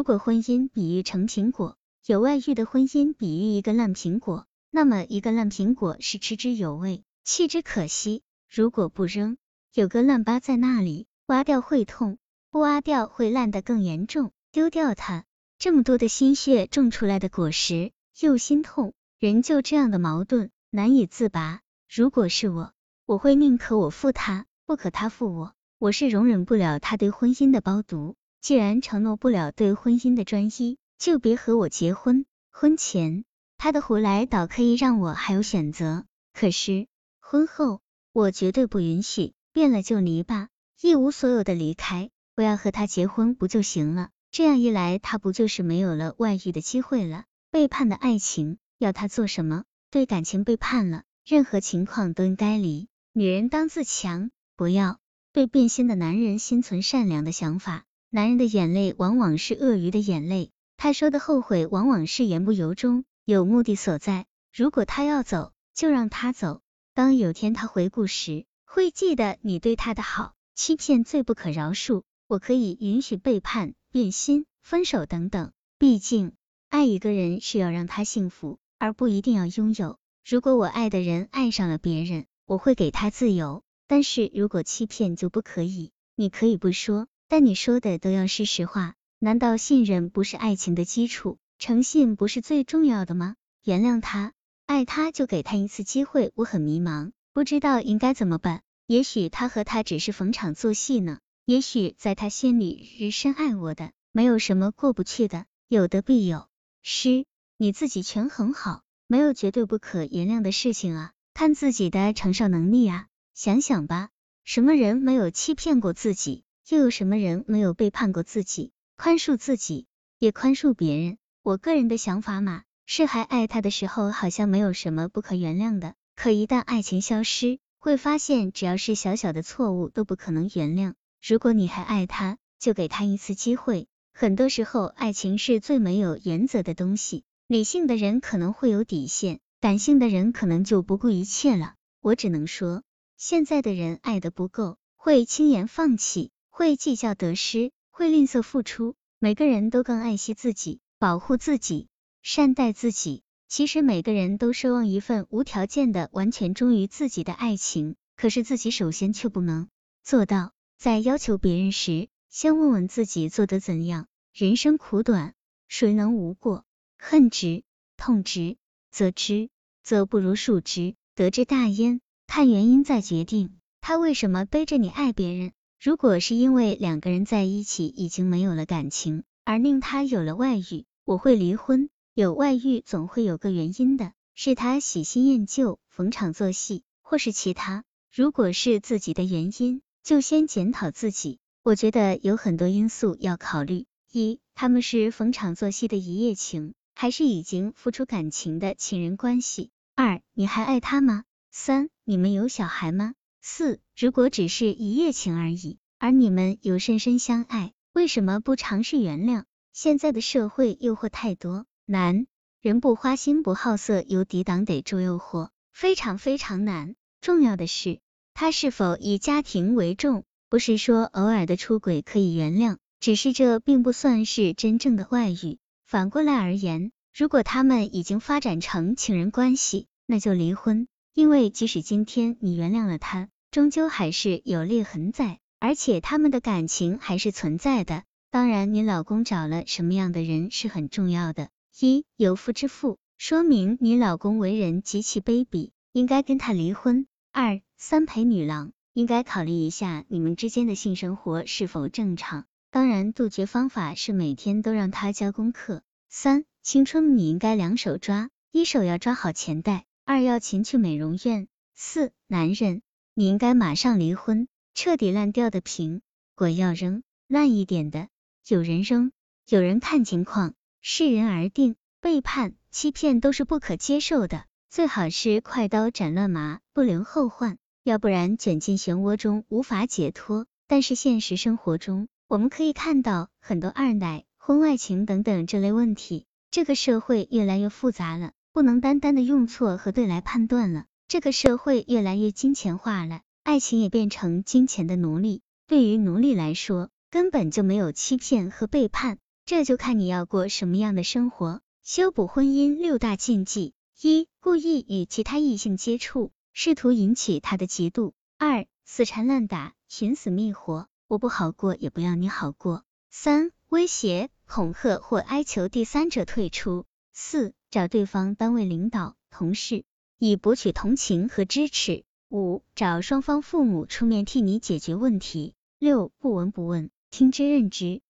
如果婚姻比喻成苹果，有外遇的婚姻比喻一个烂苹果，那么一个烂苹果是吃之有味，弃之可惜。如果不扔，有个烂疤在那里，挖掉会痛，不挖掉会烂得更严重。丢掉它，这么多的心血种出来的果实，又心痛。人就这样的矛盾，难以自拔。如果是我，我会宁可我负他，不可他负我。我是容忍不了他对婚姻的包毒。既然承诺不了对婚姻的专一，就别和我结婚。婚前他的胡来倒可以让我还有选择，可是婚后我绝对不允许。变了就离吧，一无所有的离开。我要和他结婚不就行了？这样一来，他不就是没有了外遇的机会了？背叛的爱情要他做什么？对感情背叛了。任何情况都应该离，女人当自强，不要对变心的男人心存善良的想法。男人的眼泪往往是鳄鱼的眼泪，他说的后悔往往是言不由衷，有目的所在。如果他要走，就让他走。当有天他回顾时，会记得你对他的好。欺骗最不可饶恕，我可以允许背叛、变心、分手等等。毕竟，爱一个人是要让他幸福，而不一定要拥有。如果我爱的人爱上了别人，我会给他自由，但是如果欺骗就不可以。你可以不说，但你说的都要是实话。难道信任不是爱情的基础？诚信不是最重要的吗？原谅他，爱他就给他一次机会。我很迷茫，不知道应该怎么办。也许他和他只是逢场作戏呢，也许在他心里是深爱我的，没有什么过不去的，有得必有失，你自己权衡好。没有绝对不可原谅的事情啊，看自己的承受能力啊。想想吧，什么人没有欺骗过自己？又有什么人没有背叛过自己？宽恕自己，也宽恕别人。我个人的想法嘛，是还爱他的时候，好像没有什么不可原谅的。可一旦爱情消失，会发现只要是小小的错误都不可能原谅。如果你还爱他，就给他一次机会。很多时候，爱情是最没有原则的东西。理性的人可能会有底线，感性的人可能就不顾一切了。我只能说，现在的人爱的不够，会轻言放弃，会计较得失，会吝啬付出。每个人都更爱惜自己，保护自己，善待自己。其实每个人都奢望一份无条件的、完全忠于自己的爱情，可是自己首先却不能做到。在要求别人时，先问问自己做得怎样。人生苦短，谁能无过？恨之，痛之，则之，则不如恕之。得之大焉，看原因再决定。他为什么背着你爱别人？如果是因为两个人在一起已经没有了感情，而令他有了外遇，我会离婚。有外遇总会有个原因的，是他喜新厌旧、逢场作戏，或是其他。如果是自己的原因，就先检讨自己。我觉得有很多因素要考虑：一，他们是逢场作戏的一夜情。还是已经付出感情的情人关系。二，你还爱他吗？三，你们有小孩吗？四，如果只是一夜情而已，而你们有深深相爱，为什么不尝试原谅？现在的社会诱惑太多，难，人不花心不好色，有抵挡得住诱惑，非常非常难。重要的是，他是否以家庭为重？不是说偶尔的出轨可以原谅，只是这并不算是真正的外遇。反过来而言，如果他们已经发展成情人关系，那就离婚。因为即使今天你原谅了他，终究还是有裂痕在，而且他们的感情还是存在的。当然，你老公找了什么样的人是很重要的。一有妇之夫，说明你老公为人极其卑鄙，应该跟他离婚。二三陪女郎，应该考虑一下你们之间的性生活是否正常。当然，杜绝方法是每天都让他交功课。三，青春你应该两手抓，一手要抓好钱袋，二要勤去美容院。四，男人你应该马上离婚，彻底烂掉的苹果要扔，烂一点的有人扔，有人看情况，视人而定。背叛、欺骗都是不可接受的，最好是快刀斩乱麻，不留后患，要不然卷进漩涡中无法解脱。但是现实生活中，我们可以看到很多二奶、婚外情等等这类问题。这个社会越来越复杂了，不能单单的用错和对来判断了。这个社会越来越金钱化了，爱情也变成金钱的奴隶。对于奴隶来说，根本就没有欺骗和背叛，这就看你要过什么样的生活。修补婚姻六大禁忌：一、故意与其他异性接触，试图引起他的嫉妒；二、死缠烂打，寻死觅活，我不好过也不要你好过；三、威胁、恐吓或哀求第三者退出；四、找对方单位领导、同事，以博取同情和支持；五、找双方父母出面替你解决问题；六、不闻不问，听之任之。